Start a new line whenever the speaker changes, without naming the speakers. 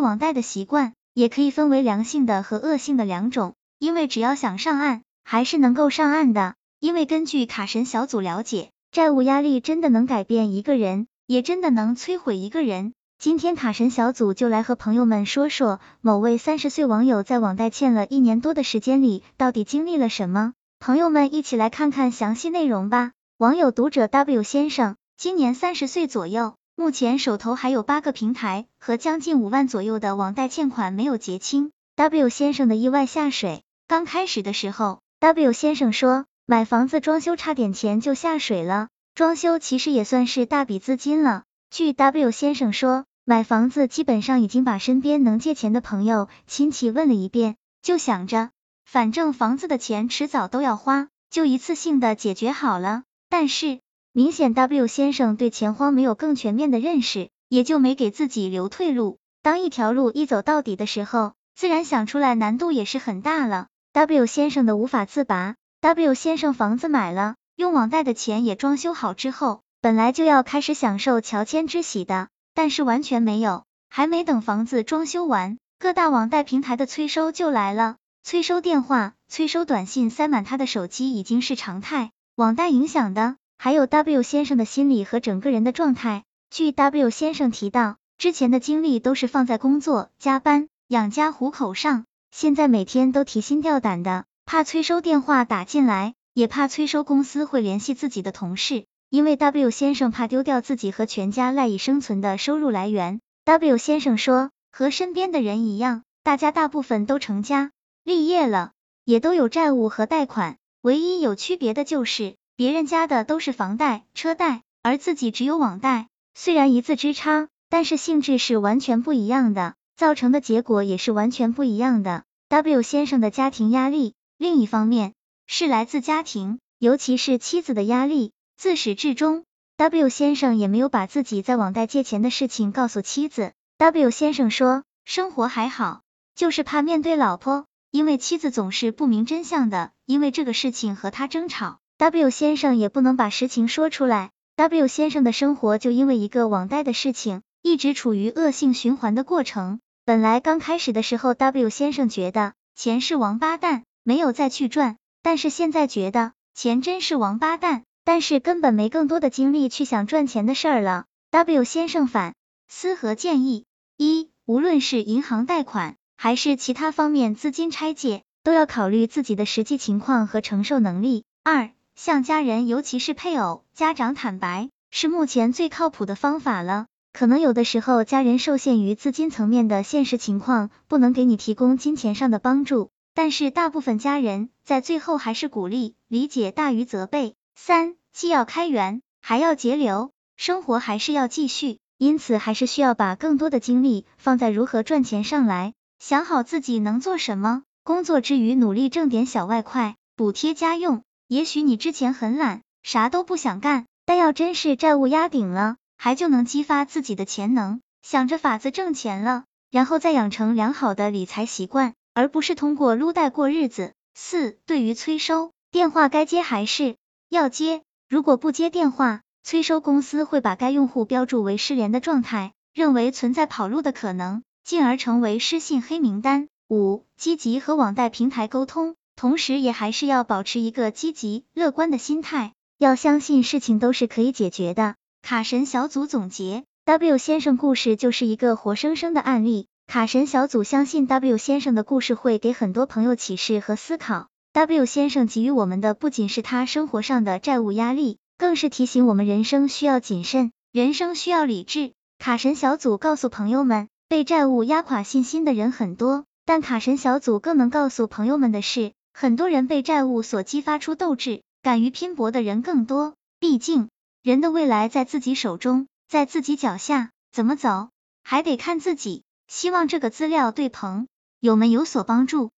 网贷的习惯也可以分为良性的和恶性的两种，因为只要想上岸，还是能够上岸的。因为根据卡神小组了解，债务压力真的能改变一个人，也真的能摧毁一个人。今天卡神小组就来和朋友们说说，某位三十岁网友在网贷欠了一年多的时间里，到底经历了什么？朋友们一起来看看详细内容吧。网友读者 W 先生，今年三十岁左右，目前手头还有八个平台和将近五万左右的网贷欠款没有结清。W 先生的意外下水，刚开始的时候，W 先生说买房子装修差点钱就下水了，装修其实也算是大笔资金了。据 W 先生说，买房子基本上已经把身边能借钱的朋友、亲戚问了一遍，就想着反正房子的钱迟早都要花，就一次性的解决好了。但是明显 W 先生对钱荒没有更全面的认识，也就没给自己留退路。当一条路一走到底的时候，自然想出来难度也是很大了。W 先生的无法自拔，W 先生房子买了，用网贷的钱也装修好之后。本来就要开始享受乔迁之喜的，但是完全没有，还没等房子装修完，各大网贷平台的催收就来了，催收电话、催收短信塞满他的手机已经是常态。网贷影响的还有 W 先生的心理和整个人的状态。据 W 先生提到，之前的精力都是放在工作、加班、养家糊口上，现在每天都提心吊胆的，怕催收电话打进来，也怕催收公司会联系自己的同事。因为 W 先生怕丢掉自己和全家赖以生存的收入来源，W 先生说，和身边的人一样，大家大部分都成家立业了，也都有债务和贷款，唯一有区别的就是别人家的都是房贷、车贷，而自己只有网贷。虽然一字之差，但是性质是完全不一样的，造成的结果也是完全不一样的。W 先生的家庭压力，另一方面是来自家庭，尤其是妻子的压力。自始至终，W 先生也没有把自己在网贷借钱的事情告诉妻子。W 先生说，生活还好，就是怕面对老婆，因为妻子总是不明真相的，因为这个事情和他争吵。W 先生也不能把实情说出来。W 先生的生活就因为一个网贷的事情，一直处于恶性循环的过程。本来刚开始的时候，W 先生觉得钱是王八蛋，没有再去赚，但是现在觉得钱真是王八蛋。但是根本没更多的精力去想赚钱的事儿了。W 先生反思和建议：一、无论是银行贷款还是其他方面资金拆借，都要考虑自己的实际情况和承受能力。二、向家人，尤其是配偶、家长坦白，是目前最靠谱的方法了。可能有的时候家人受限于资金层面的现实情况，不能给你提供金钱上的帮助，但是大部分家人在最后还是鼓励、理解大于责备。三，既要开源，还要节流，生活还是要继续，因此还是需要把更多的精力放在如何赚钱上来，想好自己能做什么，工作之余努力挣点小外快，补贴家用。也许你之前很懒，啥都不想干，但要真是债务压顶了，还就能激发自己的潜能，想着法子挣钱了，然后再养成良好的理财习惯，而不是通过撸贷过日子。四，对于催收电话该接还是？要接，如果不接电话，催收公司会把该用户标注为失联的状态，认为存在跑路的可能，进而成为失信黑名单。五、积极和网贷平台沟通，同时也还是要保持一个积极乐观的心态，要相信事情都是可以解决的。卡神小组总结：W 先生故事就是一个活生生的案例，卡神小组相信 W 先生的故事会给很多朋友启示和思考。W 先生给予我们的不仅是他生活上的债务压力，更是提醒我们人生需要谨慎，人生需要理智。卡神小组告诉朋友们，被债务压垮信心的人很多，但卡神小组更能告诉朋友们的是，很多人被债务所激发出斗志，敢于拼搏的人更多。毕竟，人的未来在自己手中，在自己脚下，怎么走还得看自己。希望这个资料对朋友们有所帮助。